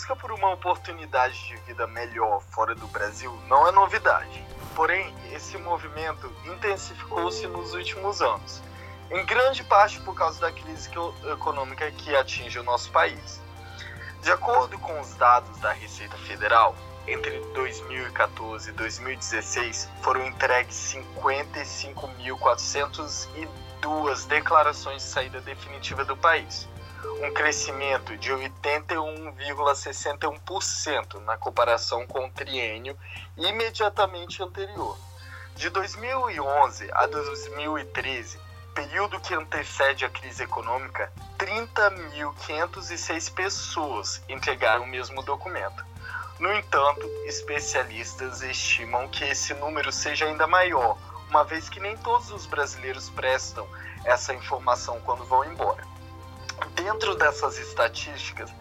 busca por uma oportunidade de vida melhor fora do Brasil não é novidade. Porém, esse movimento intensificou-se nos últimos anos, em grande parte por causa da crise econômica que atinge o nosso país. De acordo com os dados da Receita Federal, entre 2014 e 2016 foram entregues 55.402 declarações de saída definitiva do país, um crescimento de 81,61% na comparação com o triênio imediatamente anterior. De 2011 a 2013, período que antecede a crise econômica, 30.506 pessoas entregaram o mesmo documento. No entanto, especialistas estimam que esse número seja ainda maior, uma vez que nem todos os brasileiros prestam essa informação quando vão embora. Dentro dessas estatísticas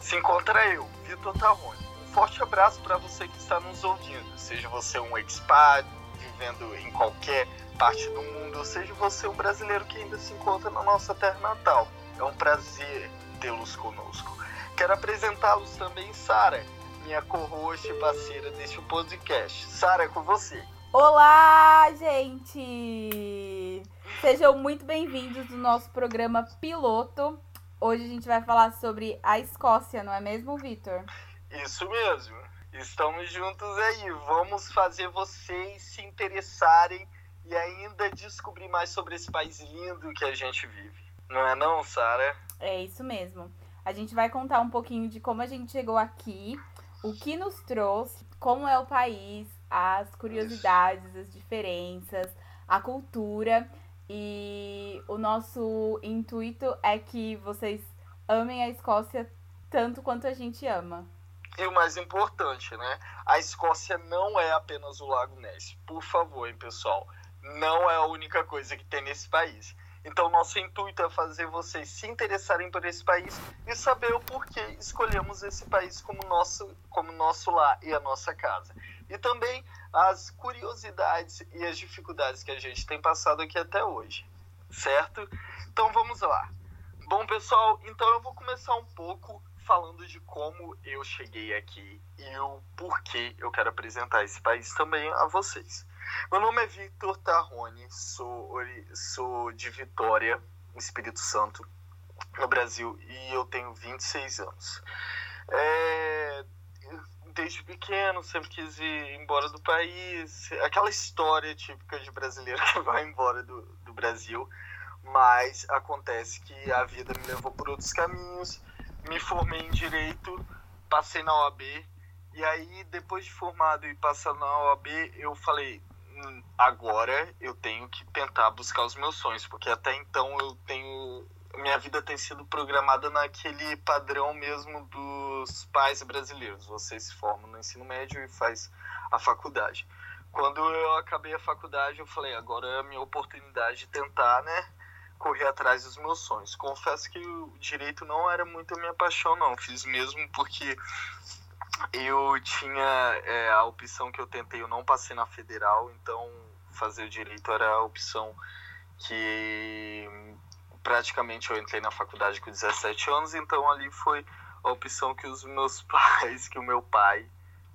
se encontra eu, Vitor Tarrone. Um forte abraço para você que está nos ouvindo, seja você um expat vivendo em qualquer parte do mundo, ou seja você um brasileiro que ainda se encontra na nossa terra natal. É um prazer tê-los conosco. Quero apresentá-los também, Sara, minha co-host e parceira deste podcast. Sara, é com você. Olá, gente! Sejam muito bem-vindos no nosso programa piloto. Hoje a gente vai falar sobre a Escócia, não é mesmo, Vitor? Isso mesmo. Estamos juntos aí. Vamos fazer vocês se interessarem e ainda descobrir mais sobre esse país lindo que a gente vive. Não é não, Sara? É isso mesmo. A gente vai contar um pouquinho de como a gente chegou aqui, o que nos trouxe, como é o país, as curiosidades, as diferenças, a cultura. E o nosso intuito é que vocês amem a Escócia tanto quanto a gente ama. E o mais importante, né? A Escócia não é apenas o Lago Ness. Por favor, hein, pessoal. Não é a única coisa que tem nesse país. Então, nosso intuito é fazer vocês se interessarem por esse país e saber o porquê escolhemos esse país como nosso, como nosso lar e a nossa casa. E também as curiosidades e as dificuldades que a gente tem passado aqui até hoje, certo? Então, vamos lá. Bom, pessoal, então eu vou começar um pouco falando de como eu cheguei aqui e o porquê eu quero apresentar esse país também a vocês. Meu nome é Victor Tarrone, sou, sou de Vitória, Espírito Santo, no Brasil, e eu tenho 26 anos. É, desde pequeno, sempre quis ir embora do país, aquela história típica de brasileiro que vai embora do, do Brasil, mas acontece que a vida me levou por outros caminhos, me formei em Direito, passei na OAB, e aí, depois de formado e passando na OAB, eu falei, agora eu tenho que tentar buscar os meus sonhos, porque até então eu tenho minha vida tem sido programada naquele padrão mesmo dos pais brasileiros. Você se forma no ensino médio e faz a faculdade. Quando eu acabei a faculdade, eu falei, agora é a minha oportunidade de tentar, né, correr atrás dos meus sonhos. Confesso que o direito não era muito a minha paixão, não. Fiz mesmo porque eu tinha é, a opção que eu tentei, eu não passei na federal, então fazer o direito era a opção que praticamente eu entrei na faculdade com 17 anos, então ali foi a opção que os meus pais, que o meu pai,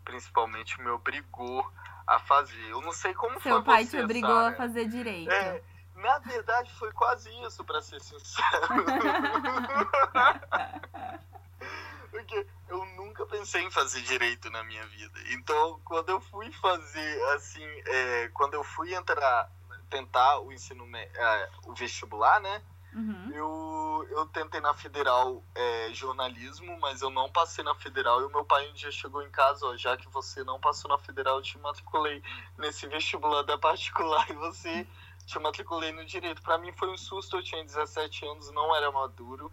principalmente, me obrigou a fazer. Eu não sei como Seu foi pai você, te obrigou Sarah. a fazer direito. É, na verdade foi quase isso, para ser sincero. Porque eu nunca pensei em fazer direito na minha vida. Então, quando eu fui fazer, assim, é, quando eu fui entrar, tentar o ensino, é, o vestibular, né? Uhum. Eu, eu tentei na federal é, jornalismo, mas eu não passei na federal. E o meu pai um dia chegou em casa, ó, já que você não passou na federal, eu te matriculei nesse vestibular da particular e você te matriculei no direito. Para mim foi um susto, eu tinha 17 anos, não era maduro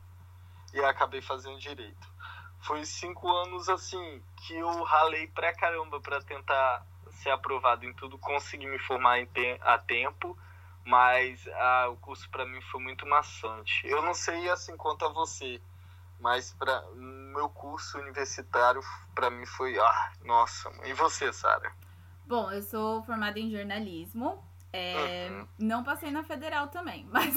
e acabei fazendo direito. Foi cinco anos assim que eu ralei pra caramba para tentar ser aprovado em tudo, consegui me formar em te a tempo, mas ah, o curso para mim foi muito maçante. Eu não sei assim quanto a você, mas para meu curso universitário para mim foi, ah, nossa. E você, Sara? Bom, eu sou formada em jornalismo. É, Uhum. Não passei na federal também, mas,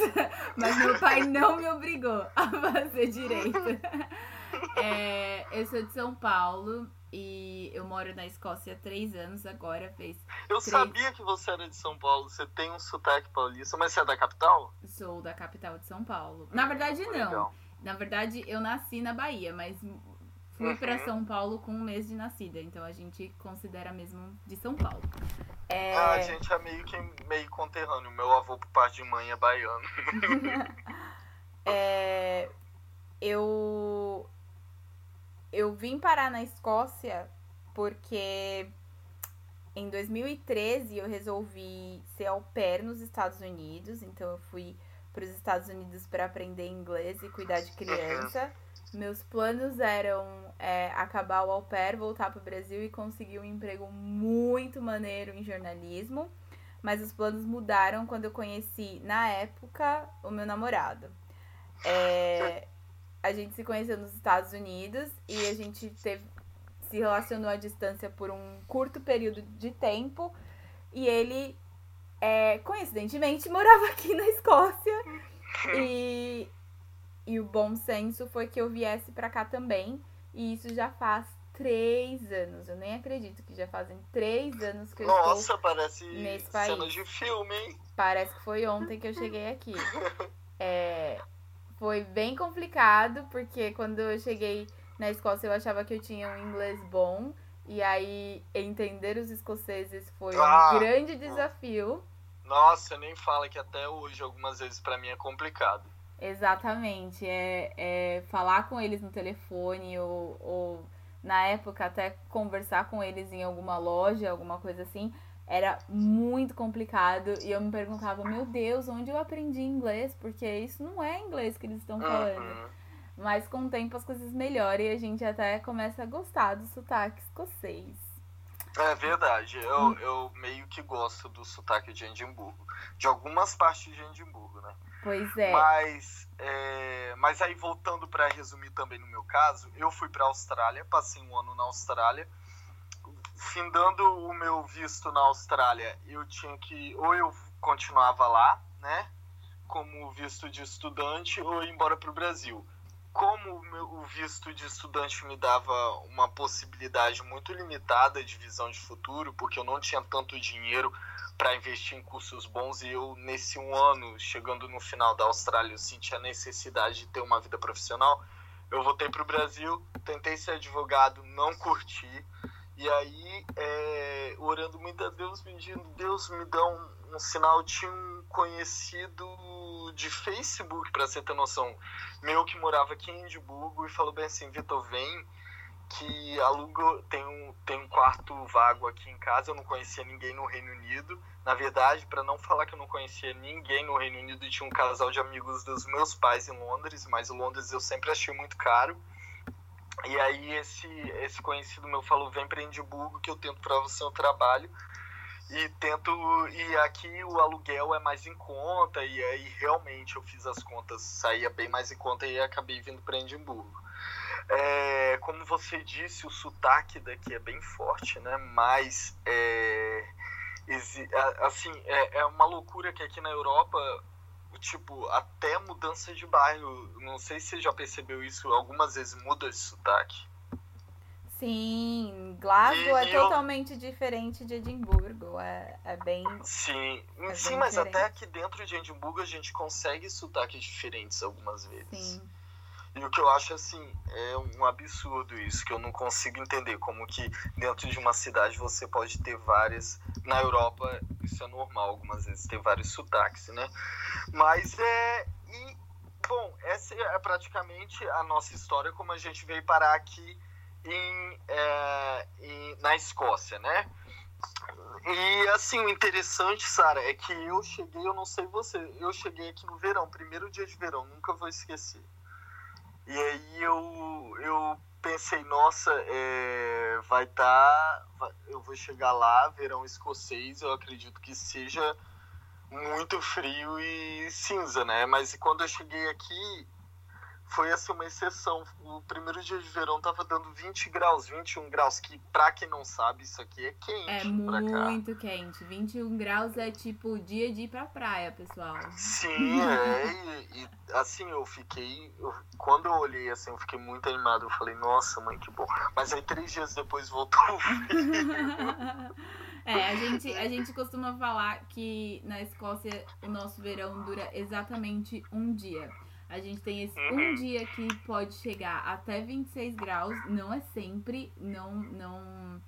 mas meu pai não me obrigou a fazer direito. É, eu sou de São Paulo e eu moro na Escócia há três anos agora, fez. Eu três... sabia que você era de São Paulo, você tem um sotaque paulista, mas você é da capital? Sou da capital de São Paulo. Na verdade, não. Legal. Na verdade, eu nasci na Bahia, mas fui Uhum. pra São Paulo com um mês de nascida, então a gente considera mesmo de São Paulo. É, Ah, a gente é meio que meio conterrâneo. Meu avô, por parte de mãe, é baiano. é, eu eu vim parar na Escócia porque em 2013 eu resolvi ser au pair nos Estados Unidos, então eu fui para os Estados Unidos para aprender inglês e cuidar de criança. Meus planos eram é, acabar o au pair, voltar para o Brasil e conseguir um emprego muito maneiro em jornalismo. Mas os planos mudaram quando eu conheci, na época, o meu namorado. É, a gente se conheceu nos Estados Unidos e a gente teve, se relacionou à distância por um curto período de tempo. E ele, é, coincidentemente, morava aqui na Escócia. E, e o bom senso foi que eu viesse pra cá também. E isso já faz três anos. Eu nem acredito que já fazem três anos que eu estou. Nossa, parece nesse cena país. de filme, hein? Parece que foi ontem que eu cheguei aqui. É, foi bem complicado, porque quando eu cheguei na Escócia eu achava que eu tinha um inglês bom. E aí entender os escoceses foi Ah. um grande desafio. Nossa, nem fala que até hoje, algumas vezes, pra mim é complicado. Exatamente. É, é falar com eles no telefone ou, ou na época até conversar com eles em alguma loja, alguma coisa assim, era muito complicado. E eu me perguntava, meu Deus, onde eu aprendi inglês? Porque isso não é inglês que eles estão falando. Uhum. Mas com o tempo as coisas melhoram e a gente até começa a gostar do sotaque escocês. É verdade, eu, Hum. eu meio que gosto do sotaque de Edimburgo. De algumas partes de Edimburgo, né? Pois é. Mas, é, mas aí voltando para resumir também no meu caso, eu fui para Austrália, passei um ano na Austrália. Findando o meu visto na Austrália, eu tinha que ou eu continuava lá, né, como visto de estudante, ou ir embora para o Brasil. Como o, visto de estudante me dava uma possibilidade muito limitada de visão de futuro, porque eu não tinha tanto dinheiro para investir em cursos bons e eu nesse um ano chegando no final da Austrália eu senti a necessidade de ter uma vida profissional eu voltei para o Brasil tentei ser advogado não curti e aí é, orando muito a Deus pedindo Deus me dá um, um sinal tinha um conhecido de Facebook para você ter noção meu que morava aqui em Edimburgo e falou bem assim Vitor vem que aluga tem um, tem um quarto vago aqui em casa. Eu não conhecia ninguém no Reino Unido. Na verdade, para não falar que eu não conhecia ninguém no Reino Unido, tinha um casal de amigos dos meus pais em Londres, mas Londres eu sempre achei muito caro. E aí esse esse conhecido meu falou: "Vem para Edimburgo que eu tento para você um trabalho". E tento e aqui o aluguel é mais em conta e aí realmente eu fiz as contas, saía bem mais em conta e acabei vindo para Edimburgo. É, como você disse, o sotaque daqui é bem forte, né? Mas é, assim é, é uma loucura que aqui na Europa, tipo, até mudança de bairro, não sei se você já percebeu isso, algumas vezes muda esse sotaque. Sim, Glasgow E- é e eu- totalmente diferente de Edimburgo. É, é bem. Sim, É sim, bem mas diferente. até aqui dentro de Edimburgo a gente consegue sotaques diferentes algumas vezes. Sim. E o que eu acho assim, é um absurdo isso, que eu não consigo entender como que dentro de uma cidade você pode ter várias. Na Europa isso é normal, algumas vezes ter vários sotaques, né? Mas é. E, bom, essa é praticamente a nossa história, como a gente veio parar aqui em, é, em- na Escócia, né? E assim, o interessante, Sara, é que eu cheguei, eu não sei você, eu cheguei aqui no verão, primeiro dia de verão, nunca vou esquecer. E aí eu, eu pensei, nossa, é, vai estar. eu vou chegar lá, verão escocês, eu acredito que seja muito frio e cinza, né? Mas quando eu cheguei aqui, foi assim uma exceção. O primeiro dia de verão tava dando 20 graus, 21 graus, que pra quem não sabe, isso aqui é quente. É muito quente. 21 graus é tipo dia de ir pra praia, pessoal. Sim, é. E, e assim, eu fiquei. Eu, quando eu olhei assim, eu fiquei muito animado. Eu falei, nossa, mãe, que bom. Mas aí três dias depois voltou o frio. É, a gente, a gente costuma falar que na Escócia o nosso verão dura exatamente um dia. A gente tem esse um Uhum. dia que pode chegar até 26 graus, não é sempre, não não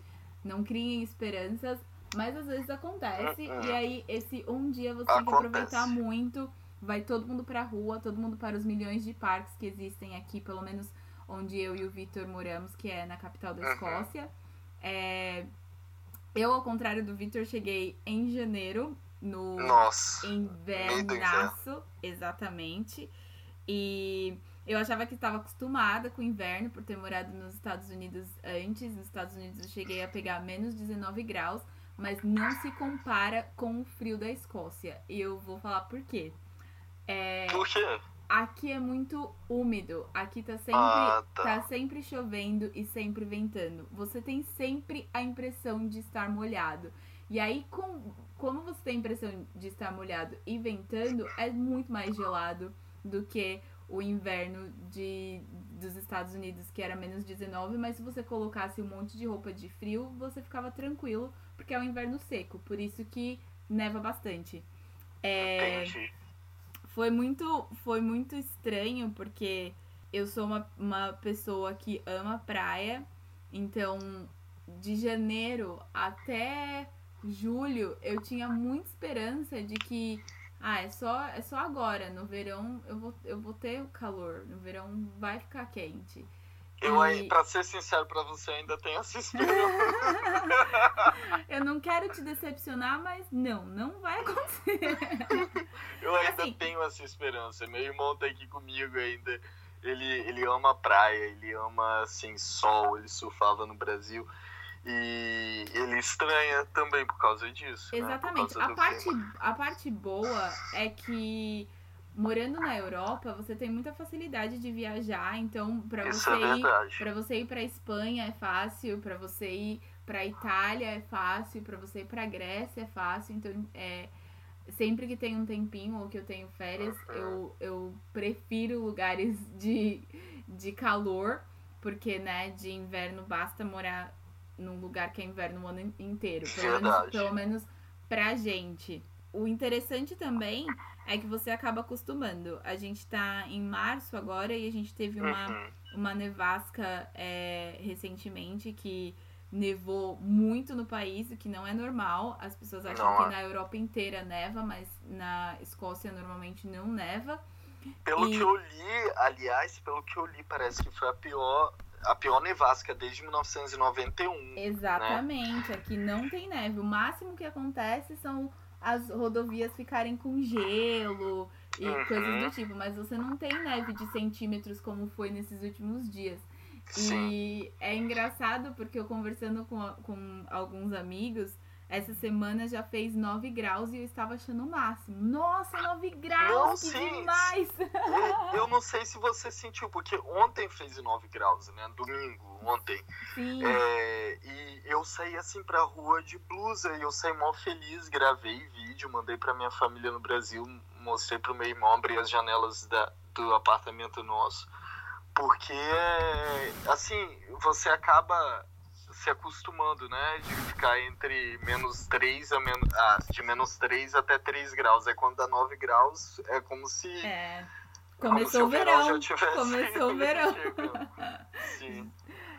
não criem esperanças, mas às vezes acontece Uhum. e aí esse um dia você tem que Acontece. aproveitar muito, vai todo mundo pra rua, todo mundo para os milhões de parques que existem aqui, pelo menos onde eu e o Vitor moramos, que é na capital da Uhum. Escócia. É, eu, ao contrário do Vitor, cheguei em janeiro no Nossa. invernaço, exatamente. E eu achava que estava acostumada com o inverno por ter morado nos Estados Unidos antes. Nos Estados Unidos eu cheguei a pegar menos 19 graus, mas não se compara com o frio da Escócia. E eu vou falar por quê. É, Por quê? aqui é muito úmido. Aqui tá sempre, Ah, tá. tá sempre chovendo e sempre ventando. Você tem sempre a impressão de estar molhado. E aí, com, como você tem a impressão de estar molhado e ventando, é muito mais gelado do que o inverno de, dos Estados Unidos, que era menos 19, mas se você colocasse um monte de roupa de frio, você ficava tranquilo, porque é um inverno seco, por isso que neva bastante. É, Entendi. foi muito, foi muito estranho, porque eu sou uma, uma pessoa que ama praia, então de janeiro até julho eu tinha muita esperança de que ah, é só, é só agora, no verão eu vou, eu vou ter o calor, no verão vai ficar quente. Eu, E- aí, pra ser sincero pra você, ainda tenho essa esperança. Eu não quero te decepcionar, mas não, não vai acontecer. Eu ainda Assim- tenho essa esperança. Meu irmão tá aqui comigo ainda. Ele, ele ama praia, ele ama assim, sol, ele surfava no Brasil. E ele estranha também por causa disso. né? Exatamente. causa A parte, a parte boa é que morando na Europa, você tem muita facilidade de viajar, então para você é ir para você ir para Espanha é fácil, para você ir para Itália é fácil, para você ir para Grécia é fácil, então é sempre que tem um tempinho ou que eu tenho férias, Uhum. eu, eu prefiro lugares de, de calor, porque né, de inverno basta morar num lugar que é inverno o ano inteiro, pelo menos, Verdade. pelo menos pra gente. O interessante também é que você acaba acostumando. A gente tá em março agora e a gente teve uma, Uhum. uma nevasca é, recentemente que nevou muito no país, o que não é normal. As pessoas acham Não que é. na Europa inteira neva, mas na Escócia normalmente não neva. Pelo E- que eu li, aliás, pelo que eu li, parece que foi a pior, a pior nevasca desde 1991. Exatamente, aqui não tem neve. O máximo que acontece são as rodovias ficarem com gelo e Uhum. coisas do tipo, mas você não tem neve de centímetros como foi nesses últimos dias. Sim. E é engraçado porque eu conversando com, com alguns amigos, essa semana já fez 9 graus e eu estava achando o máximo. Nossa, 9 graus! Não, que sim. demais! E Eu não sei se você sentiu, porque ontem fez 9 graus, né? Domingo, ontem. Sim, É, e eu saí assim pra rua de blusa e eu saí mó feliz, gravei vídeo, mandei pra minha família no Brasil, mostrei pro meu irmão, abri as janelas da, do apartamento nosso. Porque, assim, você acaba se acostumando, né? De ficar entre menos 3 a menos. Ah, de menos 3 até 3 graus. Aí quando dá 9 graus, é como se. é. como Começou o verão. já tivesse Começou o verão. Sim.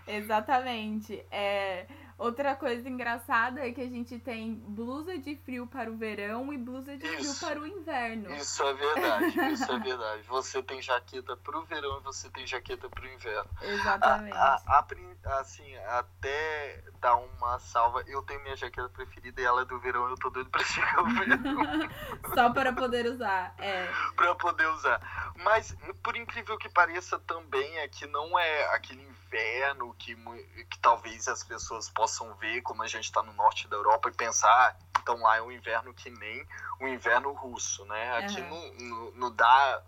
Exatamente. É, outra coisa engraçada é que a gente tem blusa de frio para o verão e blusa de frio Isso. para o inverno. Isso é verdade, isso é verdade. Você tem jaqueta pro verão e você tem jaqueta pro inverno. Exatamente. A, a- a assim, até dar uma salva, eu tenho minha jaqueta preferida e ela é do verão, eu tô doido pra chegar o verão Só para poder usar. É. pra poder usar. Mas, por incrível que pareça, também é que não é aquele inverno que, mu- que talvez as pessoas possam ver, como a gente tá no norte da Europa, e pensar, ah, então lá é um inverno que nem o inverno russo, né? Aqui Aham. no, no, no dá.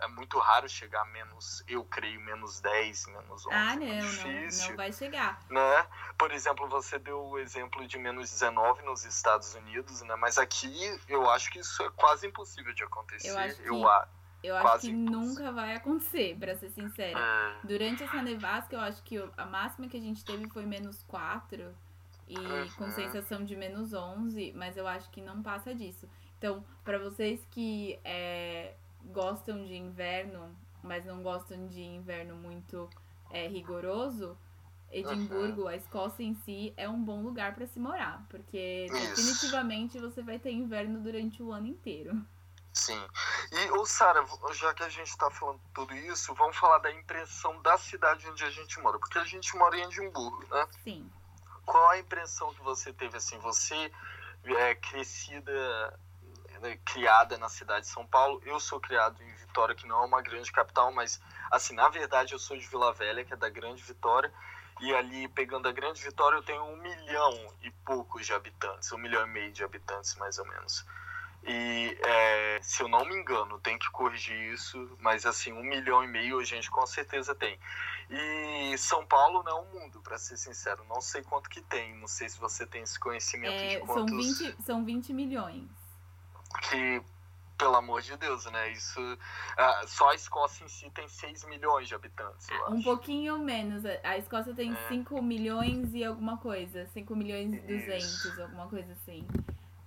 é muito raro chegar a menos, eu creio, menos 10, menos 11. Ah, não, não, não vai chegar. Né? Por exemplo, você deu o exemplo de menos 19 nos Estados Unidos, né? Mas aqui eu acho que isso é quase impossível de acontecer. Eu acho que, eu, eu acho que nunca vai acontecer, pra ser sincera. É. Durante essa nevasca, eu acho que a máxima que a gente teve foi menos 4 e uhum. com sensação de menos 11, mas eu acho que não passa disso. Então, para vocês que é, gostam de inverno, mas não gostam de inverno muito é, rigoroso, Edimburgo, uhum. a Escócia em si, é um bom lugar para se morar, porque Isso. definitivamente você vai ter inverno durante o ano inteiro. Sim. E, ô Sara, já que a gente está falando tudo isso, vamos falar da impressão da cidade onde a gente mora, porque a gente mora em Edimburgo, né? Sim. Qual a impressão que você teve, assim, você é crescida né, criada na cidade de São Paulo. Eu sou criado em Vitória, que não é uma grande capital, mas, assim, na verdade eu sou de Vila Velha, que é da Grande Vitória. E ali, pegando a Grande Vitória, eu tenho um milhão e poucos de habitantes, um milhão e meio de habitantes, mais ou menos. E é, se eu não me engano, tem que corrigir isso, mas assim, um milhão e meio a gente com certeza tem. E São Paulo não é um mundo, para ser sincero, não sei quanto que tem, não sei se você tem esse conhecimento é, de quantos... São 20, são 20 milhões que pelo amor de Deus, né? Isso. Ah, só a Escócia em si tem 6 milhões de habitantes. Um pouquinho menos. A Escócia tem é. 5 milhões e alguma coisa. 5 milhões e 200, alguma coisa assim.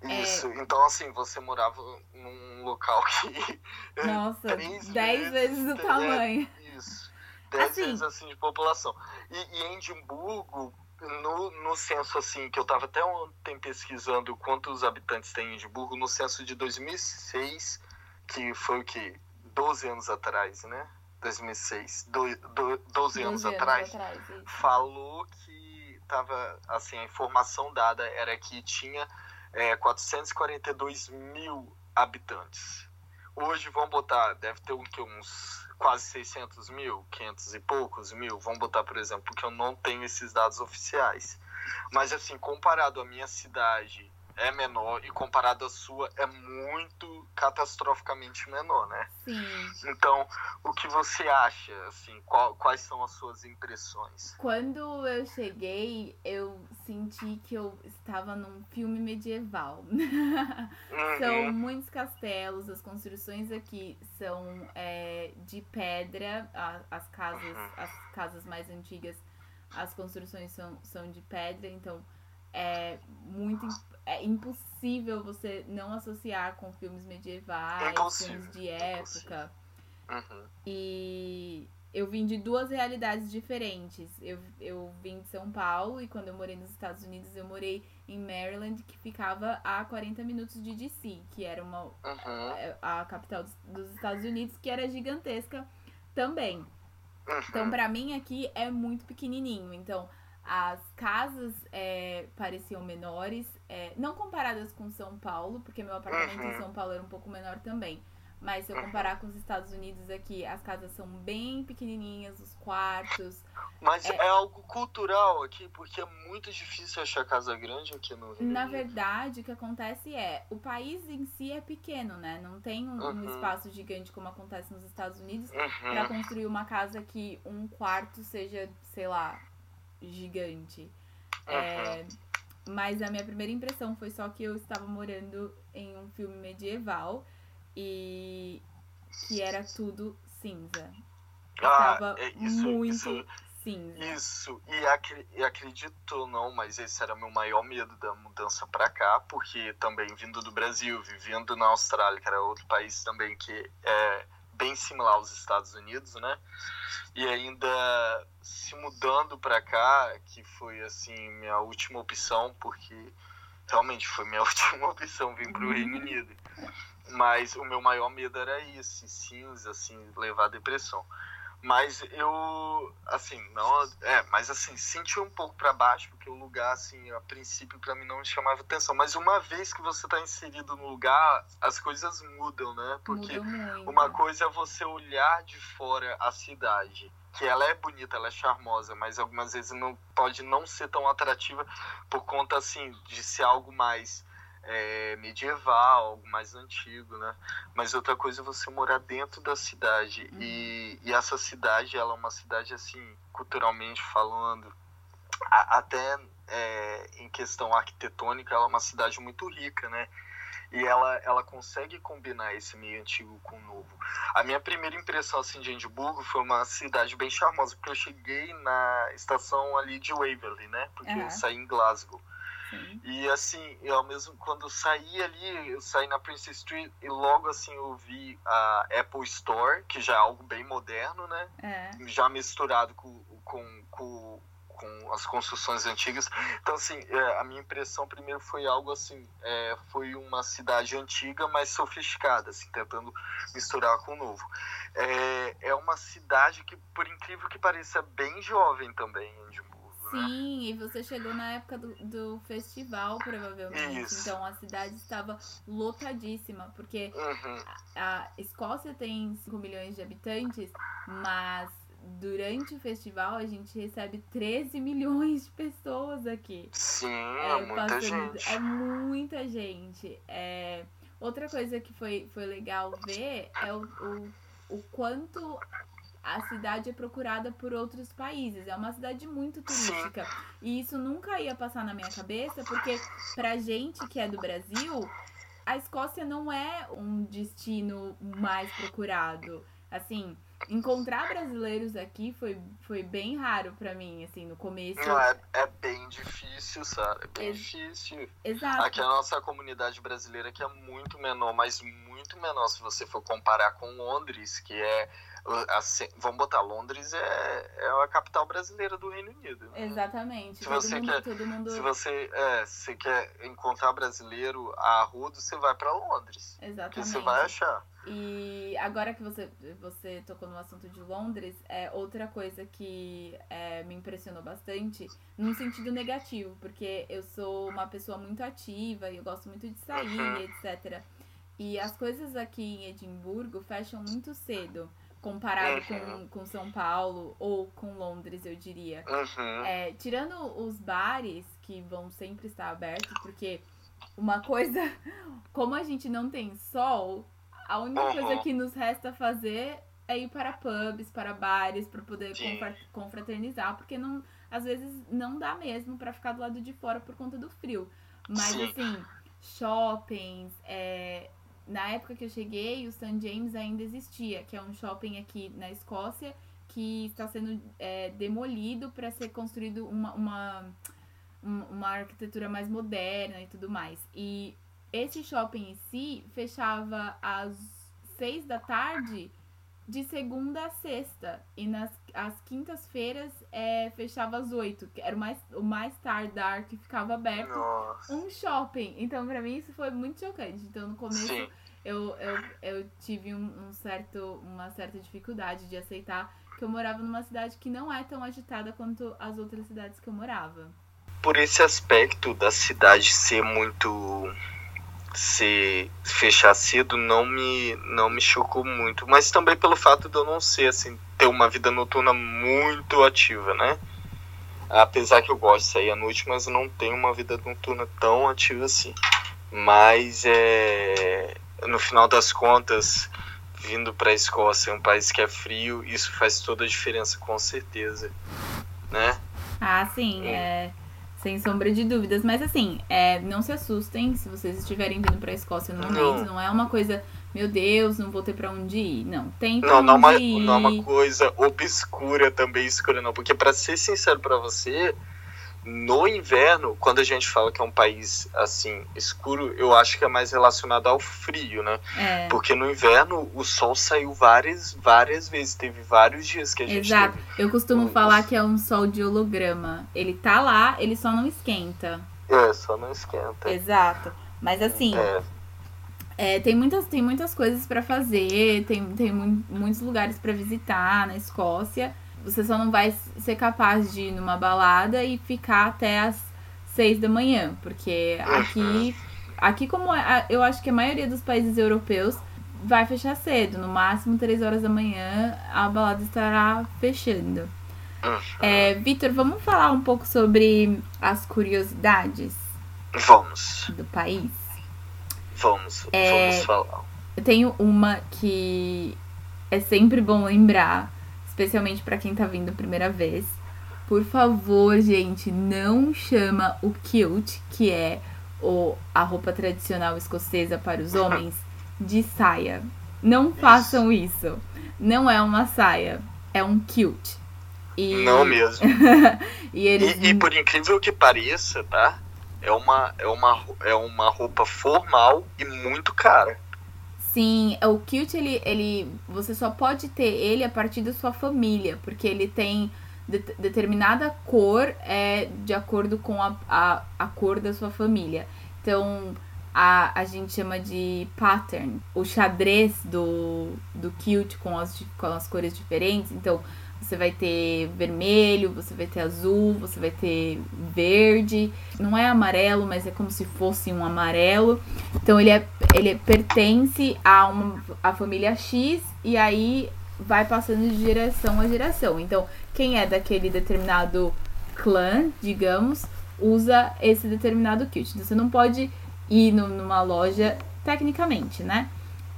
Isso, é... então assim, você morava num local que. Nossa, 10 vezes, vezes o tamanho. Isso. 10 assim, vezes assim de população. E, e em Edimburgo, no, no censo, assim, que eu estava até ontem pesquisando quantos habitantes tem em Edimburgo, no censo de 2006, que foi o que? 12 anos atrás, né? 2006, do, do, 12 anos, anos atrás, atrás falou que tava, assim, a informação dada era que tinha é, 442 mil habitantes. Hoje, vamos botar, deve ter um, que, uns quase 600 mil, 500 e poucos mil, vamos botar, por exemplo, porque eu não tenho esses dados oficiais. Mas, assim, comparado à minha cidade, é menor e comparado à sua é muito catastroficamente menor, né? Sim. Então, o que você acha, assim, qual, quais são as suas impressões? Quando eu cheguei, eu senti que eu estava num filme medieval. Uhum. são muitos castelos, as construções aqui são é, de pedra, as casas, uhum. as casas mais antigas, as construções são, são de pedra, então é muito é impossível você não associar com filmes medievais, impossível, filmes de época. Uhum. E eu vim de duas realidades diferentes. Eu, eu vim de São Paulo e quando eu morei nos Estados Unidos, eu morei em Maryland, que ficava a 40 minutos de DC, que era uma uhum. a, a, capital dos, dos, Estados Unidos, que era gigantesca também. Uhum. Então, para mim aqui é muito pequenininho. Então, as casas é, pareciam menores, é, não comparadas com São Paulo, porque meu apartamento uhum. em São Paulo era um pouco menor também. Mas se eu comparar com os Estados Unidos aqui, as casas são bem pequenininhas, os quartos. Mas é, é algo cultural aqui, porque é muito difícil achar casa grande aqui no Rio. Na verdade, o que acontece é, o país em si é pequeno, né? Não tem um, uhum. um espaço gigante como acontece nos Estados Unidos uhum. para construir uma casa que um quarto seja, sei lá, gigante. Uhum. É, mas a minha primeira impressão foi só que eu estava morando em um filme medieval e que era tudo cinza. Estava ah, é isso, muito isso, cinza. Isso, e, e acredito não, mas esse era meu maior medo da mudança para cá, porque também vindo do Brasil, vivendo na Austrália, que era outro país também que é bem similar aos Estados Unidos, né? E ainda se mudando para cá, que foi assim minha última opção, porque realmente foi minha última opção vir para o Reino Unido. Mas o meu maior medo era esse, cinza, assim, levar a depressão. Mas eu, assim, não. É, mas assim, senti um pouco para baixo, porque o lugar, assim, a princípio para mim não me chamava atenção. Mas uma vez que você tá inserido no lugar, as coisas mudam, né? Porque uma coisa é você olhar de fora a cidade, que ela é bonita, ela é charmosa, mas algumas vezes não pode não ser tão atrativa por conta, assim, de ser algo mais é, medieval, algo mais antigo, né? Mas outra coisa é você morar dentro da cidade. Uhum. E, e, essa cidade, ela é uma cidade, assim, culturalmente falando, a, até é, em questão arquitetônica, ela é uma cidade muito rica, né? E ela, ela consegue combinar esse meio antigo com o novo. A minha primeira impressão assim, de Edimburgo foi uma cidade bem charmosa, porque eu cheguei na estação ali de Waverley, né? Porque uhum. eu saí em Glasgow. E assim, eu mesmo quando saí ali, eu saí na Prince Street e logo assim eu vi a Apple Store, que já é algo bem moderno, né? É. Já misturado com, com, com, com, as construções antigas. Então, assim, é, a minha impressão primeiro foi algo assim, é, foi uma cidade antiga, mas sofisticada, assim, tentando misturar com o novo. É, é uma cidade que, por incrível que pareça, é bem jovem também, Edimburgo. Né? Sim, e você chegou na época do, do festival, provavelmente. Isso. Então a cidade estava lotadíssima, porque uhum. a, a Escócia tem 5 milhões de habitantes, mas durante o festival a gente recebe 13 milhões de pessoas aqui. Sim, é, é muita gente. É muita gente. É, outra coisa que foi, foi legal ver é o, o, o quanto a cidade é procurada por outros países. É uma cidade muito turística. E isso nunca ia passar na minha cabeça, porque pra gente que é do Brasil, a Escócia não é um destino mais procurado. Assim, encontrar brasileiros aqui foi, foi bem raro para mim, assim, no começo. Não, é, é bem difícil, sabe? É bem Ex difícil. Exato. Aqui a nossa comunidade brasileira que é muito menor, mas muito menor se você for comparar com Londres, que é Assim, vamos botar, Londres é, é a capital brasileira do Reino Unido. Né? Exatamente. Se todo você mundo, quer, todo mundo... se você, é, se quer encontrar brasileiro a Rudo, você vai para Londres. Exatamente. Que você vai achar. E agora que você, você tocou no assunto de Londres, é outra coisa que é, me impressionou bastante, num sentido negativo, porque eu sou uma pessoa muito ativa e eu gosto muito de sair, uhum. etc. E as coisas aqui em Edimburgo fecham muito cedo comparado uhum. com, com São Paulo ou com Londres, eu diria. Uhum. É, tirando os bares, que vão sempre estar abertos, porque uma coisa, como a gente não tem sol, a única uhum. coisa que nos resta fazer é ir para pubs, para bares, para poder confraternizar, porque não, às vezes não dá mesmo para ficar do lado de fora por conta do frio. Mas Sim. assim, shoppings, é, na época que eu cheguei, o St. James ainda existia, que é um shopping aqui na Escócia que está sendo é, demolido para ser construído uma, uma, uma arquitetura mais moderna e tudo mais. E esse shopping em si fechava às seis da tarde de segunda a sexta. E nas as quintas-feiras é, fechava às oito, que era o mais, o mais tardar que ficava aberto. Nossa. Um shopping. Então, pra mim, isso foi muito chocante. Então, no começo, eu, eu, eu tive um, um, certo, uma certa dificuldade de aceitar que eu morava numa cidade que não é tão agitada quanto as outras cidades que eu morava. Por esse aspecto da cidade ser muito se fechar cedo não me não me chocou muito, mas também pelo fato de eu não ser assim ter uma vida noturna muito ativa, né? Apesar que eu gosto de sair à noite, mas eu não tenho uma vida noturna tão ativa assim. Mas é no final das contas, vindo para a Escócia, um país que é frio, isso faz toda a diferença com certeza, né? Ah, sim, é sem sombra de dúvidas. Mas assim, é, não se assustem se vocês estiverem vindo pra Escócia no momento. Não, não é uma coisa, meu Deus, não vou ter pra onde ir. Não, tem pra não, onde não, é uma, ir. Não é uma coisa obscura também, escura não. Porque para ser sincero para você, no inverno, quando a gente fala que é um país assim escuro, eu acho que é mais relacionado ao frio, né? É. Porque no inverno o sol saiu várias, várias vezes, teve vários dias que a gente Exato. Teve... Eu costumo falar que é um sol de holograma. Ele tá lá, ele só não esquenta. É, só não esquenta. Exato. Mas assim, é. É, tem, muitas, tem muitas coisas para fazer, tem, tem muitos lugares para visitar na Escócia. Você só não vai ser capaz de ir numa balada e ficar até as seis da manhã, porque aqui, aqui como é, eu acho que a maioria dos países europeus vai fechar cedo, no máximo três horas da manhã a balada estará fechando. É, Vitor, vamos falar um pouco sobre as curiosidades vamos do país. Vamos, é... vamos falar. Eu tenho uma que é sempre bom lembrar, especialmente para quem tá vindo a primeira vez. Por favor, gente, não chama o kilt, que é o, a roupa tradicional escocesa para os homens, de saia. Não façam isso. Não é uma saia, é um kilt. E... Não mesmo. e, eles... e, e por incrível que pareça, tá? É uma, é, uma, é uma roupa formal e muito cara. Sim, o kilt ele, ele você só pode ter ele a partir da sua família, porque ele tem de, determinada cor é de acordo com a, a, a cor da sua família. Então, a, a gente chama de pattern, o xadrez do, do kilt com as, com as cores diferentes. Então, você vai ter vermelho, você vai ter azul, você vai ter verde. Não é amarelo, mas é como se fosse um amarelo. Então ele, é, ele pertence a uma a família X e aí vai passando de geração a geração. Então, quem é daquele determinado clã, digamos, usa esse determinado kit. Então, você não pode ir no, numa loja tecnicamente, né?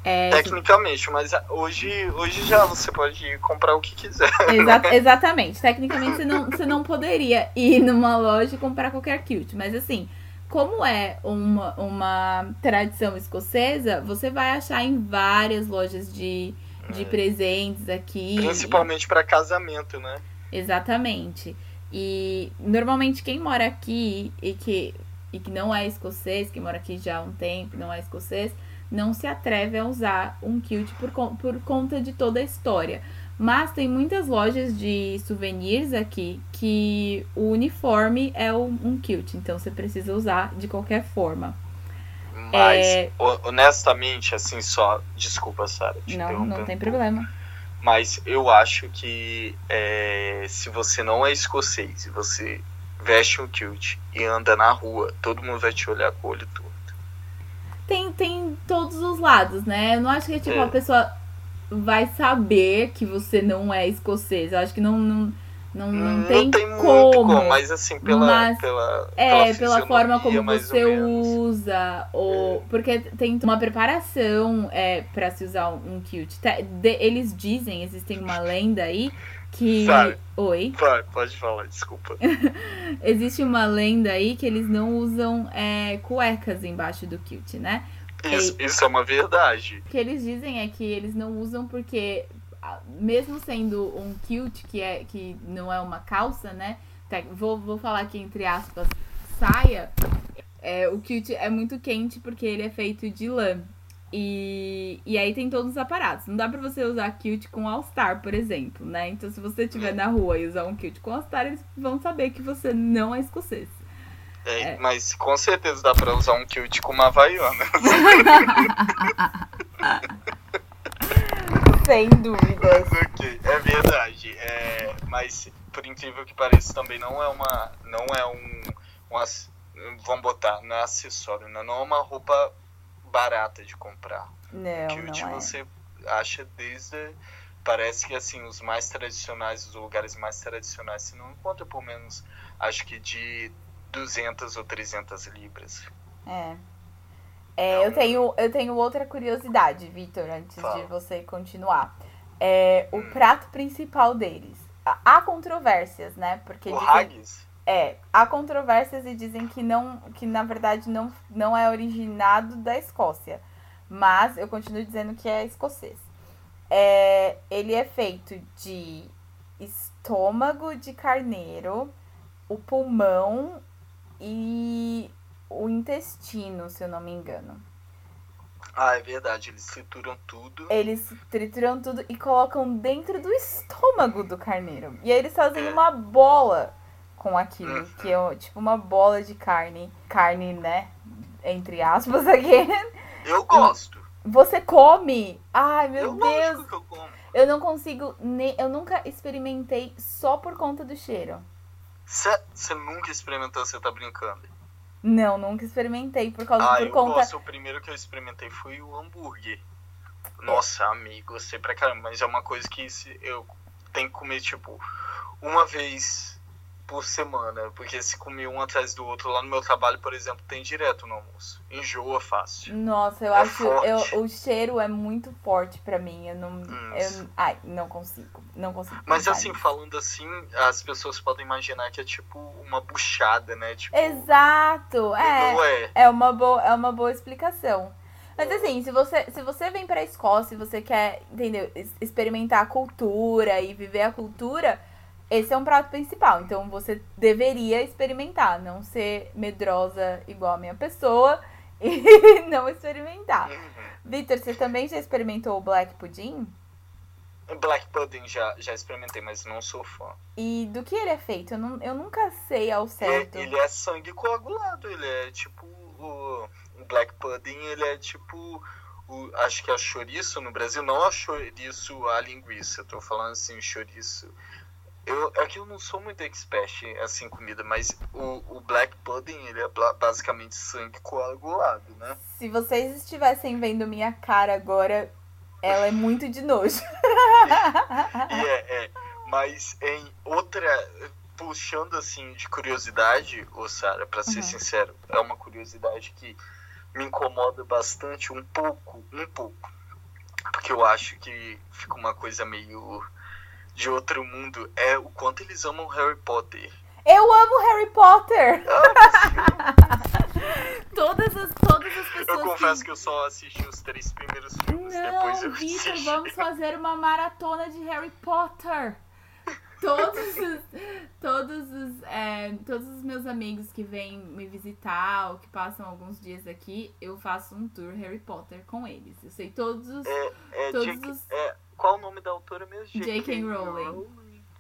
É, Tecnicamente, mas hoje, hoje já você pode comprar o que quiser. Exa exatamente. Tecnicamente você não, você não poderia ir numa loja e comprar qualquer kilt. Mas assim, como é uma, uma tradição escocesa, você vai achar em várias lojas de, de é. presentes aqui. Principalmente para casamento, né? Exatamente. E normalmente quem mora aqui e que, e que não é escocês, que mora aqui já há um tempo, não é escocês, não se atreve a usar um kilt por, por conta de toda a história. Mas tem muitas lojas de souvenirs aqui que o uniforme é um kilt, então você precisa usar de qualquer forma. Mas, é... honestamente, assim, só. Desculpa, Sara. Não, não tem problema. Mas eu acho que é, se você não é escocês e você veste um kilt e anda na rua, todo mundo vai te olhar com o olho tem, tem todos os lados, né? Eu não acho que tipo, é. a pessoa vai saber que você não é escocês. Eu acho que não, não, não, não, não tem, tem como. como. Mas assim, pela, mas, pela, é, pela, pela forma como você usa. Ou, é. Porque tem uma preparação é, para se usar um kilt. Eles dizem, existem uma lenda aí que. Sabe, Oi? Vai, pode falar, desculpa. Existe uma lenda aí que eles não usam é, cuecas embaixo do kilt, né? Isso, e, isso é uma verdade. O que eles dizem é que eles não usam porque, mesmo sendo um kilt, que, é, que não é uma calça, né? Vou, vou falar aqui entre aspas, saia. É, o kilt é muito quente porque ele é feito de lã. E, e aí tem todos os aparatos. Não dá pra você usar kilt com All-Star, por exemplo, né? Então se você estiver na rua e usar um kilt com All-Star, eles vão saber que você não é escocês. É, é. Mas com certeza dá pra usar um kilt com uma Havaiana. Sem dúvidas. ok, é verdade. É, mas por incrível que pareça, também não é uma. Não é um. um vamos botar, não é acessório, né? não é uma roupa barata de comprar. Não, Kilt não é. você acha desde parece que assim os mais tradicionais, os lugares mais tradicionais, você não encontra por menos acho que de 200 ou 300 libras. É. É, eu, tenho, eu tenho outra curiosidade, Vitor, antes Fala. de você continuar. É, o hum. prato principal deles. Há controvérsias, né? Porque o dizem... haggis? É, há controvérsias e dizem que não, que na verdade não, não é originado da Escócia. Mas eu continuo dizendo que é escocês. É, ele é feito de estômago de carneiro, o pulmão e o intestino, se eu não me engano. Ah, é verdade, eles trituram tudo. Eles trituram tudo e colocam dentro do estômago do carneiro. E aí eles fazem é. uma bola com aquilo, uhum. que é tipo uma bola de carne, carne, né? Entre aspas aqui. Eu gosto. Você come? Ai, meu eu Deus. Que eu, como. eu não consigo nem. Eu nunca experimentei só por conta do cheiro. Você nunca experimentou, você tá brincando? Não, nunca experimentei por causa ah, por eu conta. Gosto. O primeiro que eu experimentei foi o hambúrguer. Nossa, amigo, gostei pra caramba, mas é uma coisa que eu tenho que comer, tipo, uma vez por semana, porque se comer um atrás do outro lá no meu trabalho, por exemplo, tem direto no almoço. Enjoa fácil. Nossa, eu É acho. Eu, o cheiro é muito forte pra mim. Eu não. Eu, ai, não consigo. Não consigo. Mas assim, nisso. falando assim, as pessoas podem imaginar que é tipo uma buchada, né? Tipo, Exato! É. é. É uma boa, é uma boa explicação. Mas assim, se você, se você vem pra Escócia e você quer, entendeu, experimentar a cultura e viver a cultura, esse é um prato principal. Então você deveria experimentar, não ser medrosa igual a minha pessoa e não experimentar. Uhum. Vitor, você também já experimentou o black pudding? Black Pudding já, já experimentei, mas não sou fã. E do que ele é feito? Eu, não, eu nunca sei ao certo. Ele é sangue coagulado, ele é tipo o, o Black Pudding, ele é tipo o, acho que é chouriço no Brasil, não é chouriço a linguiça, eu tô falando assim, chouriço. Eu, é que eu não sou muito expert assim em comida, mas o, o Black Pudding, ele é basicamente sangue coagulado, né? Se vocês estivessem vendo minha cara agora, ela é muito de nojo. E é, é. Mas em outra. Puxando assim de curiosidade, ô Sara, pra ser Uhum. sincero, é uma curiosidade que me incomoda bastante, um pouco, um pouco. Porque eu acho que fica uma coisa meio de outro mundo. É o quanto eles amam Harry Potter. Eu amo Harry Potter! Ah, Todas as, todas as pessoas. eu confesso que eu só assisti os três primeiros filmes, depois eu Não, Vitor, assisti. vamos fazer uma maratona de Harry Potter. Todos os, todos os, é, todos os meus amigos que vêm me visitar ou que passam alguns dias aqui, eu faço um tour Harry Potter com eles. Eu sei todos os. É, é, Todos J.K. os- é, qual o nome da autora mesmo? J.K. Rowling.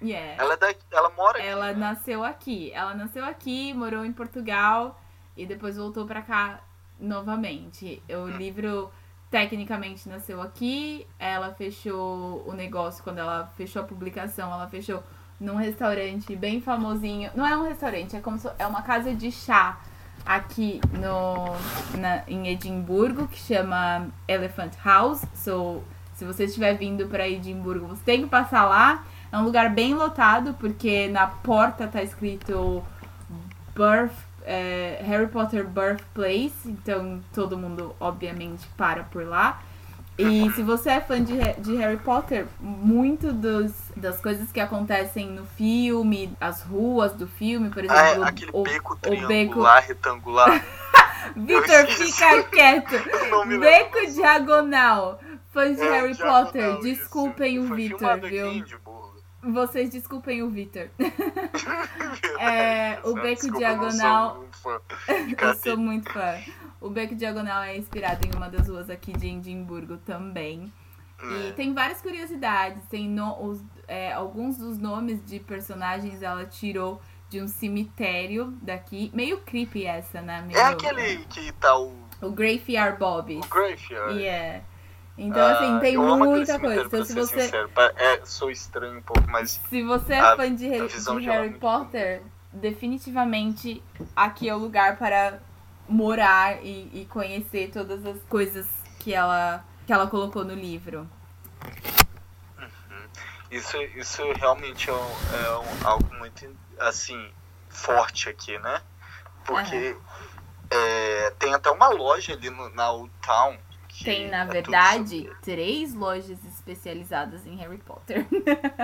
Yeah. Ela, é da, ela mora aqui, Ela né? nasceu aqui. Ela nasceu aqui, morou em Portugal e depois voltou pra cá novamente. O livro tecnicamente nasceu aqui. Ela fechou o negócio quando ela fechou a publicação. Ela fechou num restaurante bem famosinho. Não é um restaurante, é como se, é uma casa de chá aqui no na, em Edimburgo que chama Elephant House. So, se você estiver vindo para Edimburgo, você tem que passar lá. É um lugar bem lotado, porque na porta tá escrito Birth, é, Harry Potter Birthplace, então todo mundo obviamente para por lá. E se você é fã de, de Harry Potter, muito dos, das coisas que acontecem no filme, as ruas do filme, por Ah, é, exemplo, aquele o, beco o beco. triangular, retangular. Vitor, fica quieto! Beco diagonal. Fãs de É, Harry Potter, isso. desculpem o Vitor, filmado aqui viu? Edimburgo. Vocês desculpem o Vitor. É, o beco desculpa, diagonal-. Eu sou muito fã. O Beco Diagonal é inspirado em uma das ruas aqui de Edimburgo também. E É. tem várias curiosidades. Tem no- os- é, alguns dos nomes de personagens ela tirou de um cemitério daqui. Meio creepy essa, né? Meio, É aquele que tá o, O Graveyard Bob. o Graveyard. Yeah. Então, assim, Ah, tem muita coisa. Então, se você, sincero. É, sou estranho um pouco, mas se você é A- fã de, Harry- de Harry Potter, definitivamente aqui é o lugar para morar e, e conhecer todas as coisas que ela, que ela colocou no livro. isso, isso realmente é, um- é um- algo muito, assim, forte aqui, né? Porque é, tem até uma loja ali no- na Old Town. Que Tem, na é verdade, três lojas especializadas em Harry Potter.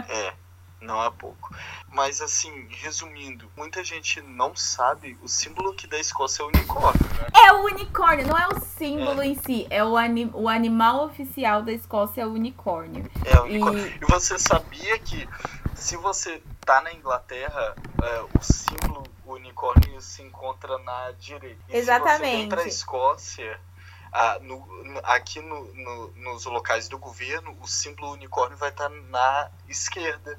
É, não é pouco. Mas assim, resumindo, muita gente não sabe o símbolo aqui da Escócia é o unicórnio, né? É o unicórnio, não é o símbolo em si, é o, ani o animal oficial da Escócia, é o unicórnio. É o unicórnio. E E você sabia que se você tá na Inglaterra, é, o símbolo unicórnio se encontra na direita. E se você vem Exatamente. pra Escócia, ah, no- aqui no- no- nos locais do governo, o símbolo unicórnio vai estar na esquerda.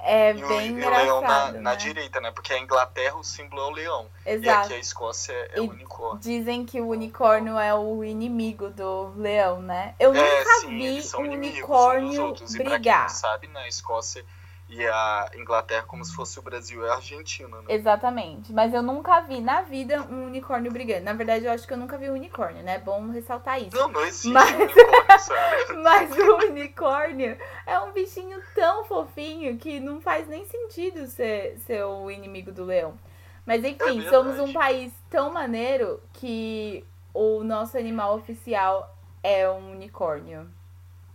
é E o, bem e o leão na, engraçado, na né? direita, né? Porque a Inglaterra o símbolo é o leão. E Exato. aqui a Escócia é o E unicórnio. Dizem que o unicórnio é o inimigo do leão, né? Eu É, nunca sim, vi um unicórnio outros. E pra quem brigar. não sabe, na Escócia e a Inglaterra como se fosse o Brasil e a Argentina, né? Exatamente. Mas eu nunca vi na vida um unicórnio brigando. Na verdade, eu acho que eu nunca vi um unicórnio, né? É bom ressaltar isso. Não, não existe mas... unicórnio, sabe? mas o unicórnio é um bichinho tão fofinho que não faz nem sentido ser, ser o inimigo do leão. Mas enfim, é somos um país tão maneiro que o nosso animal oficial é um unicórnio.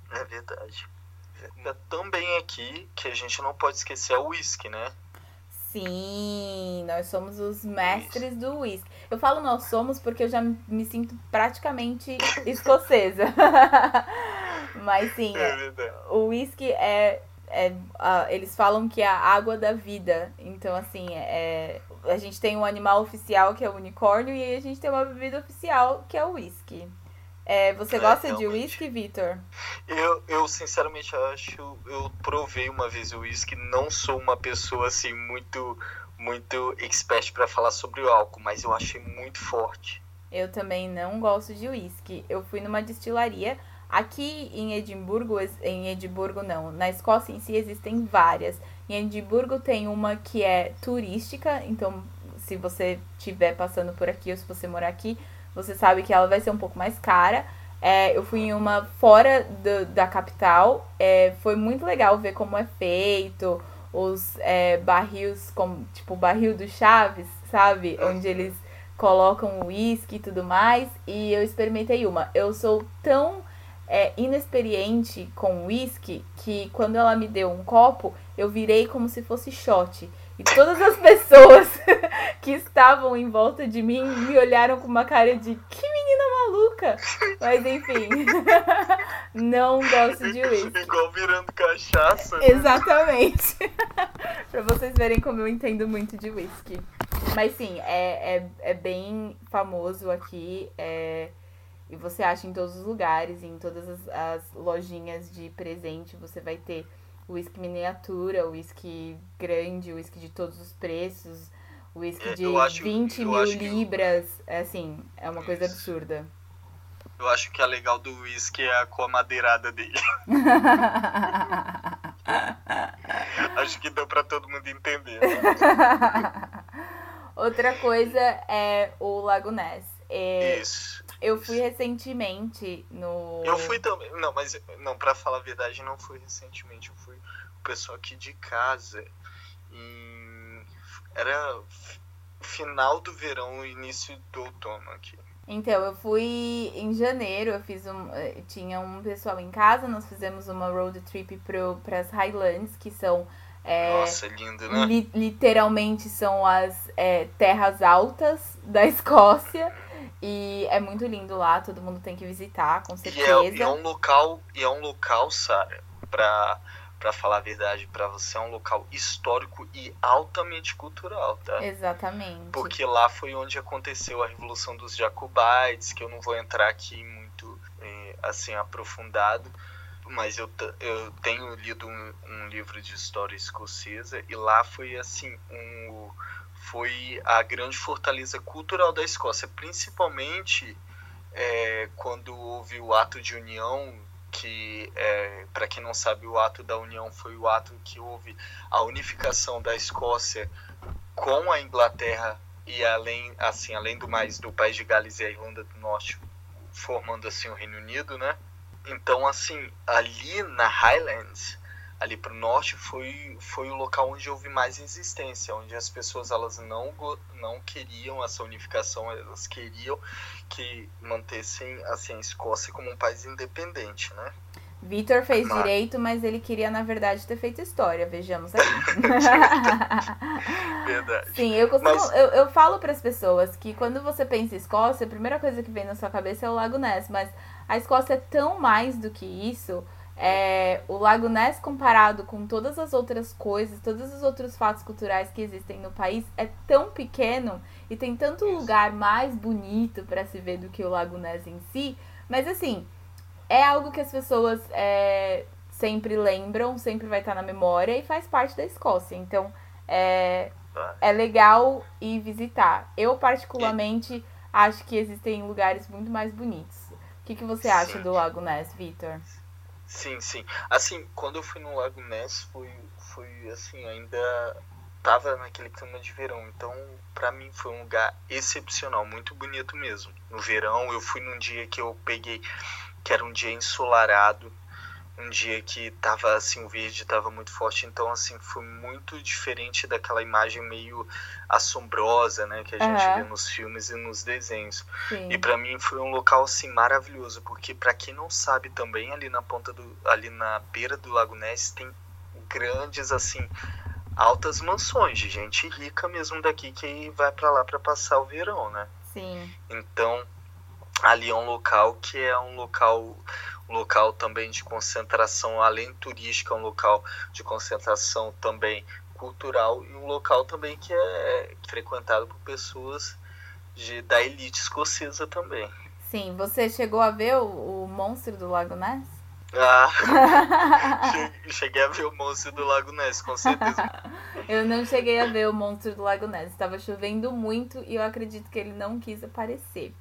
É verdade também aqui que a gente não pode esquecer é o whisky, né? Sim, nós somos os mestres do whisky. Eu falo nós somos porque eu já me sinto praticamente escocesa. Mas sim, é o whisky é, é uh, eles falam que é a água da vida. Então, assim, é, a gente tem um animal oficial que é o unicórnio e a gente tem uma bebida oficial que é o whisky. É, você é, gosta realmente. de whisky, Vitor? Eu, eu sinceramente acho, eu provei uma vez o whisky, não sou uma pessoa assim muito muito expert para falar sobre o álcool, mas eu achei muito forte. Eu também não gosto de whisky. Eu fui numa destilaria aqui em Edimburgo, em Edimburgo não, na Escócia em si existem várias. Em Edimburgo tem uma que é turística, então se você estiver passando por aqui ou se você morar aqui, você sabe que ela vai ser um pouco mais cara. É, eu fui em uma fora do, da capital. É, foi muito legal ver como é feito. Os é, barris, como, tipo o barril do Chaves, sabe? Onde eles colocam o uísque e tudo mais. E eu experimentei uma. Eu sou tão é, inexperiente com uísque que quando ela me deu um copo, eu virei como se fosse shot. E todas as pessoas que estavam em volta de mim me olharam com uma cara de que menina maluca. Mas enfim, não gosto de uísque. Igual virando cachaça. Né? Exatamente. pra vocês verem como eu entendo muito de uísque. Mas sim, é, é, é bem famoso aqui. É, e você acha em todos os lugares, em todas as, as lojinhas de presente, você vai ter uísque miniatura, uísque grande, uísque de todos os preços, uísque é, de acho, 20 mil libras. Que... É assim, é uma Isso. coisa absurda. Eu acho que a legal do uísque é a com a madeirada dele. acho que deu para todo mundo entender. Né? Outra coisa é o Lago Ness. É, isso. Eu fui recentemente no. Eu fui também. Não, mas não, para falar a verdade, não fui recentemente. Eu fui o pessoal aqui de casa. Em... Era final do verão, início do outono aqui. Então, eu fui em janeiro, eu fiz um. Eh, tinha um pessoal em casa, nós fizemos uma road trip para as Highlands, que são. É, Nossa, lindo, né? Li, literalmente são as é, terras altas da Escócia. E é muito lindo lá, todo mundo tem que visitar, com certeza. E é, e é um local, e é um local, Sara, pra, pra falar a verdade, para você é um local histórico e altamente cultural, tá? Exatamente. Porque lá foi onde aconteceu a Revolução dos Jacobites, que eu não vou entrar aqui muito é, assim aprofundado, mas eu, eu tenho lido um, um livro de história escocesa e lá foi assim um foi a grande fortaleza cultural da Escócia, principalmente é, quando houve o ato de união, que, é, para quem não sabe, o ato da união foi o ato que houve a unificação da Escócia com a Inglaterra e além, assim, além do mais, do país de Gales e a Irlanda do Norte, formando assim o Reino Unido, né? Então, assim, ali na Highlands, ali para o norte foi, foi o local onde houve mais resistência, onde as pessoas elas não, não queriam essa unificação, elas queriam que mantessem assim, a Escócia como um país independente, né? Vitor fez mas... direito, mas ele queria, na verdade, ter feito história, vejamos aí. verdade. Sim, eu costumo. Mas... Eu, eu falo para as pessoas que quando você pensa em Escócia, a primeira coisa que vem na sua cabeça é o Lago Ness, mas a Escócia é tão mais do que isso. É, o Lago Ness, comparado com todas as outras coisas, todos os outros fatos culturais que existem no país, é tão pequeno e tem tanto lugar mais bonito para se ver do que o Lago Ness em si. Mas assim, é algo que as pessoas é, sempre lembram, sempre vai estar na memória e faz parte da Escócia. Então é, é legal ir visitar. Eu, particularmente, acho que existem lugares muito mais bonitos. O que, que você Sim. acha do Lago Ness, Vitor? Sim, sim. Assim, quando eu fui no Lago Ness, foi, foi assim, ainda tava naquele clima de verão. Então, para mim foi um lugar excepcional, muito bonito mesmo. No verão, eu fui num dia que eu peguei, que era um dia ensolarado, um dia que tava assim, o verde tava muito forte, então assim, foi muito diferente daquela imagem meio assombrosa, né, que a gente uhum. vê nos filmes e nos desenhos. Sim. E para mim foi um local assim maravilhoso, porque para quem não sabe também ali na ponta do ali na beira do Lago Ness tem grandes assim altas mansões de gente rica mesmo daqui que vai para lá para passar o verão, né? Sim. Então, ali é um local que é um local local também de concentração, além turística, um local de concentração também cultural e um local também que é frequentado por pessoas de, da elite escocesa também. Sim, você chegou a ver o, o monstro do Lago Ness? Ah, cheguei a ver o monstro do Lago Ness, com certeza. eu não cheguei a ver o monstro do Lago Ness. Estava chovendo muito e eu acredito que ele não quis aparecer.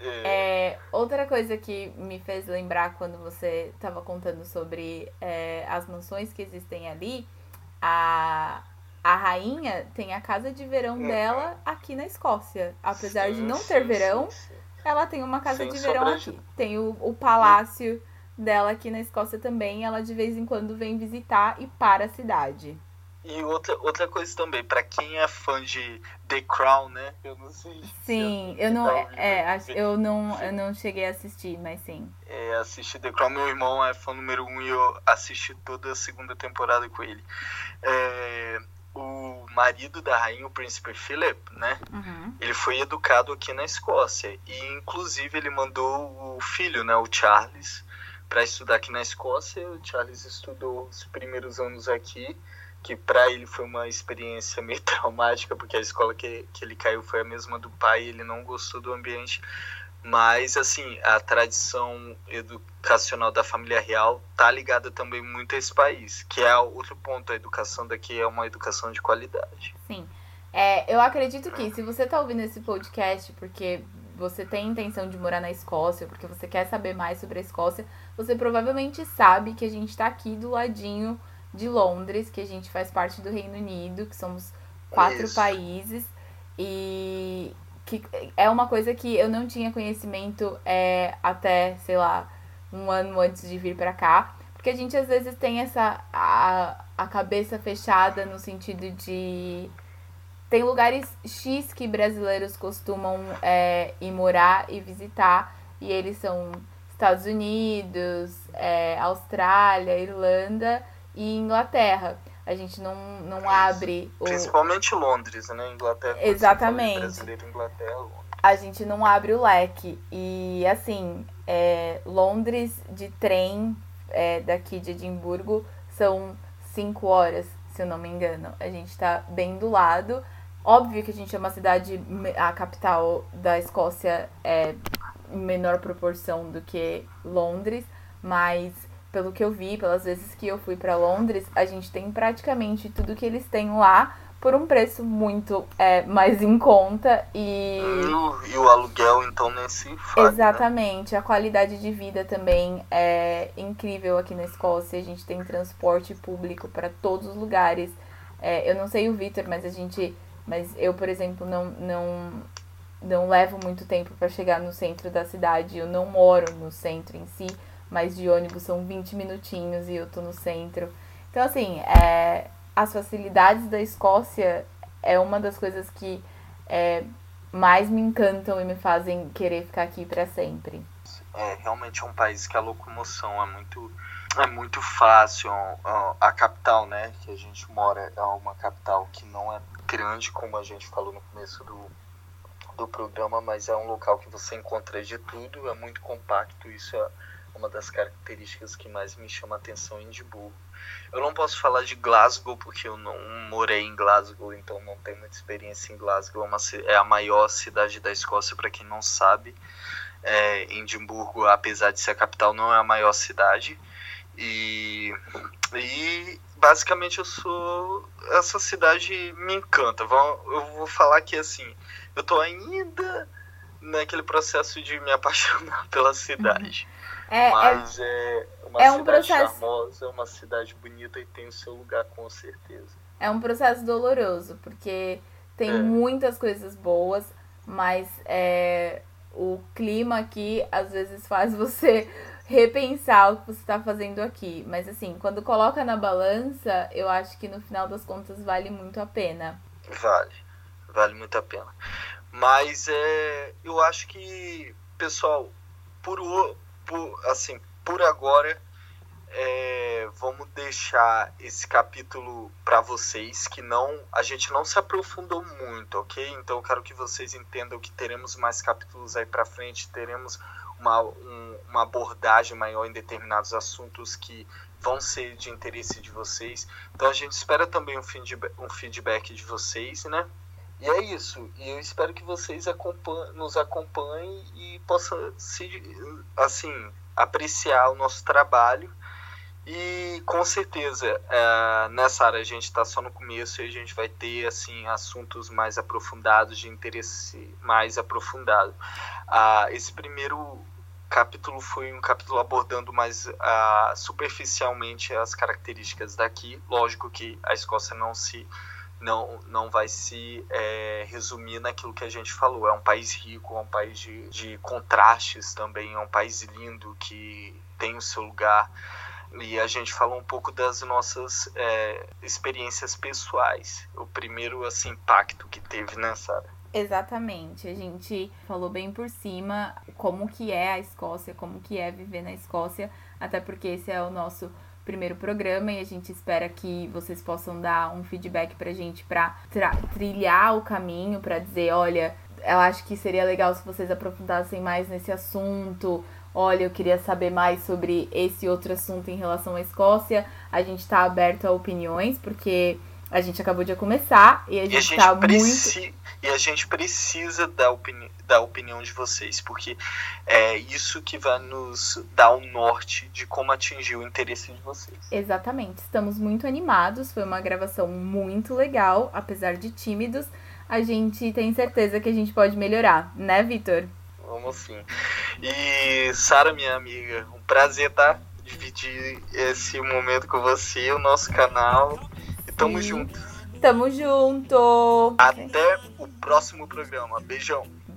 É. É, outra coisa que me fez lembrar quando você estava contando sobre é, as mansões que existem ali, a, a rainha tem a casa de verão uhum. dela aqui na Escócia. Apesar sim, de não ter sim, verão, sim, ela tem uma casa de verão aqui. Tem o, o palácio dela aqui na Escócia também. Ela de vez em quando vem visitar e para a cidade. E outra, outra coisa também, para quem é fã de The Crown, né? Eu não sei. Sim, eu não, tá é, eu não, eu não cheguei a assistir, mas sim. É, assisti The Crown, meu irmão é fã número um e eu assisti toda a segunda temporada com ele. É, o marido da rainha, o príncipe Philip, né? Uhum. Ele foi educado aqui na Escócia e, inclusive, ele mandou o filho, né, o Charles, para estudar aqui na Escócia. O Charles estudou os primeiros anos aqui, que para ele foi uma experiência meio traumática, porque a escola que, que ele caiu foi a mesma do pai, ele não gostou do ambiente. Mas, assim, a tradição educacional da família real tá ligada também muito a esse país, que é outro ponto. A educação daqui é uma educação de qualidade. Sim. É, eu acredito que se você tá ouvindo esse podcast porque você tem intenção de morar na Escócia, porque você quer saber mais sobre a Escócia, você provavelmente sabe que a gente está aqui do ladinho de Londres, que a gente faz parte do Reino Unido, que somos quatro Isso. países. E que é uma coisa que eu não tinha conhecimento é, até, sei lá, um ano antes de vir para cá. Porque a gente às vezes tem essa. A, a cabeça fechada no sentido de tem lugares X que brasileiros costumam é, ir morar e visitar, e eles são Estados Unidos, é, Austrália, Irlanda e Inglaterra. A gente não, não abre. O... Principalmente Londres, né? Inglaterra. Exatamente. Brasileiro, Inglaterra, Londres. A gente não abre o leque. E assim, é, Londres de trem é, daqui de Edimburgo são cinco horas, se eu não me engano. A gente tá bem do lado. Óbvio que a gente é uma cidade, a capital da Escócia é em menor proporção do que Londres, mas pelo que eu vi, pelas vezes que eu fui para Londres, a gente tem praticamente tudo que eles têm lá por um preço muito é, mais em conta e... e o, e o aluguel então nem se. Né? Exatamente, né? a qualidade de vida também é incrível aqui na Escócia. A gente tem transporte público para todos os lugares. É, eu não sei o Victor, mas a gente mas eu, por exemplo, não, não, não levo muito tempo para chegar no centro da cidade. Eu não moro no centro em si, mas de ônibus são 20 minutinhos e eu tô no centro. Então, assim, é, as facilidades da Escócia é uma das coisas que é, mais me encantam e me fazem querer ficar aqui para sempre. É realmente é um país que a locomoção é muito é muito fácil. A capital, né, que a gente mora é uma capital que não é grande, como a gente falou no começo do, do programa, mas é um local que você encontra de tudo, é muito compacto, isso é uma das características que mais me chama a atenção em Edimburgo. Eu não posso falar de Glasgow porque eu não morei em Glasgow, então não tenho muita experiência em Glasgow. É, é a maior cidade da Escócia, para quem não sabe. É, Edimburgo, apesar de ser a capital, não é a maior cidade. E, e basicamente eu sou. Essa cidade me encanta. Eu vou falar que assim, eu tô ainda naquele processo de me apaixonar pela cidade. É, Mas é, é uma é um cidade processo... charmosa, uma cidade bonita e tem o seu lugar com certeza. É um processo doloroso, porque tem é. muitas coisas boas, mas é, o clima aqui às vezes faz você repensar o que você está fazendo aqui. Mas assim, quando coloca na balança, eu acho que no final das contas vale muito a pena. Vale, vale muito a pena. Mas é, eu acho que, pessoal, por, por assim, por agora, é, vamos deixar esse capítulo para vocês que não a gente não se aprofundou muito, ok? Então eu quero que vocês entendam que teremos mais capítulos aí para frente, teremos uma, um, uma abordagem maior em determinados assuntos que vão ser de interesse de vocês. Então a gente espera também um feedback, um feedback de vocês, né? E é isso. E eu espero que vocês nos acompanhem e possam se, assim, apreciar o nosso trabalho. E com certeza, é, nessa área a gente está só no começo e a gente vai ter assim assuntos mais aprofundados, de interesse mais aprofundado. Ah, esse primeiro capítulo foi um capítulo abordando mais ah, superficialmente as características daqui. Lógico que a Escócia não se não, não vai se é, resumir naquilo que a gente falou. É um país rico, é um país de, de contrastes também, é um país lindo que tem o seu lugar. E a gente falou um pouco das nossas é, experiências pessoais. O primeiro assim, impacto que teve, né, Sara? Exatamente. A gente falou bem por cima como que é a Escócia, como que é viver na Escócia, até porque esse é o nosso primeiro programa e a gente espera que vocês possam dar um feedback pra gente pra trilhar o caminho, pra dizer, olha, eu acho que seria legal se vocês aprofundassem mais nesse assunto. Olha, eu queria saber mais sobre esse outro assunto em relação à Escócia. A gente tá aberto a opiniões, porque a gente acabou de começar e a gente, e a gente tá muito. E a gente precisa da, opini... da opinião de vocês, porque é isso que vai nos dar o norte de como atingir o interesse de vocês. Exatamente. Estamos muito animados. Foi uma gravação muito legal, apesar de tímidos. A gente tem certeza que a gente pode melhorar, né, Vitor? Vamos sim. E Sara, minha amiga, um prazer tá dividir esse momento com você, o nosso canal. Tamo junto. Tamo junto. Até o próximo programa. Beijão.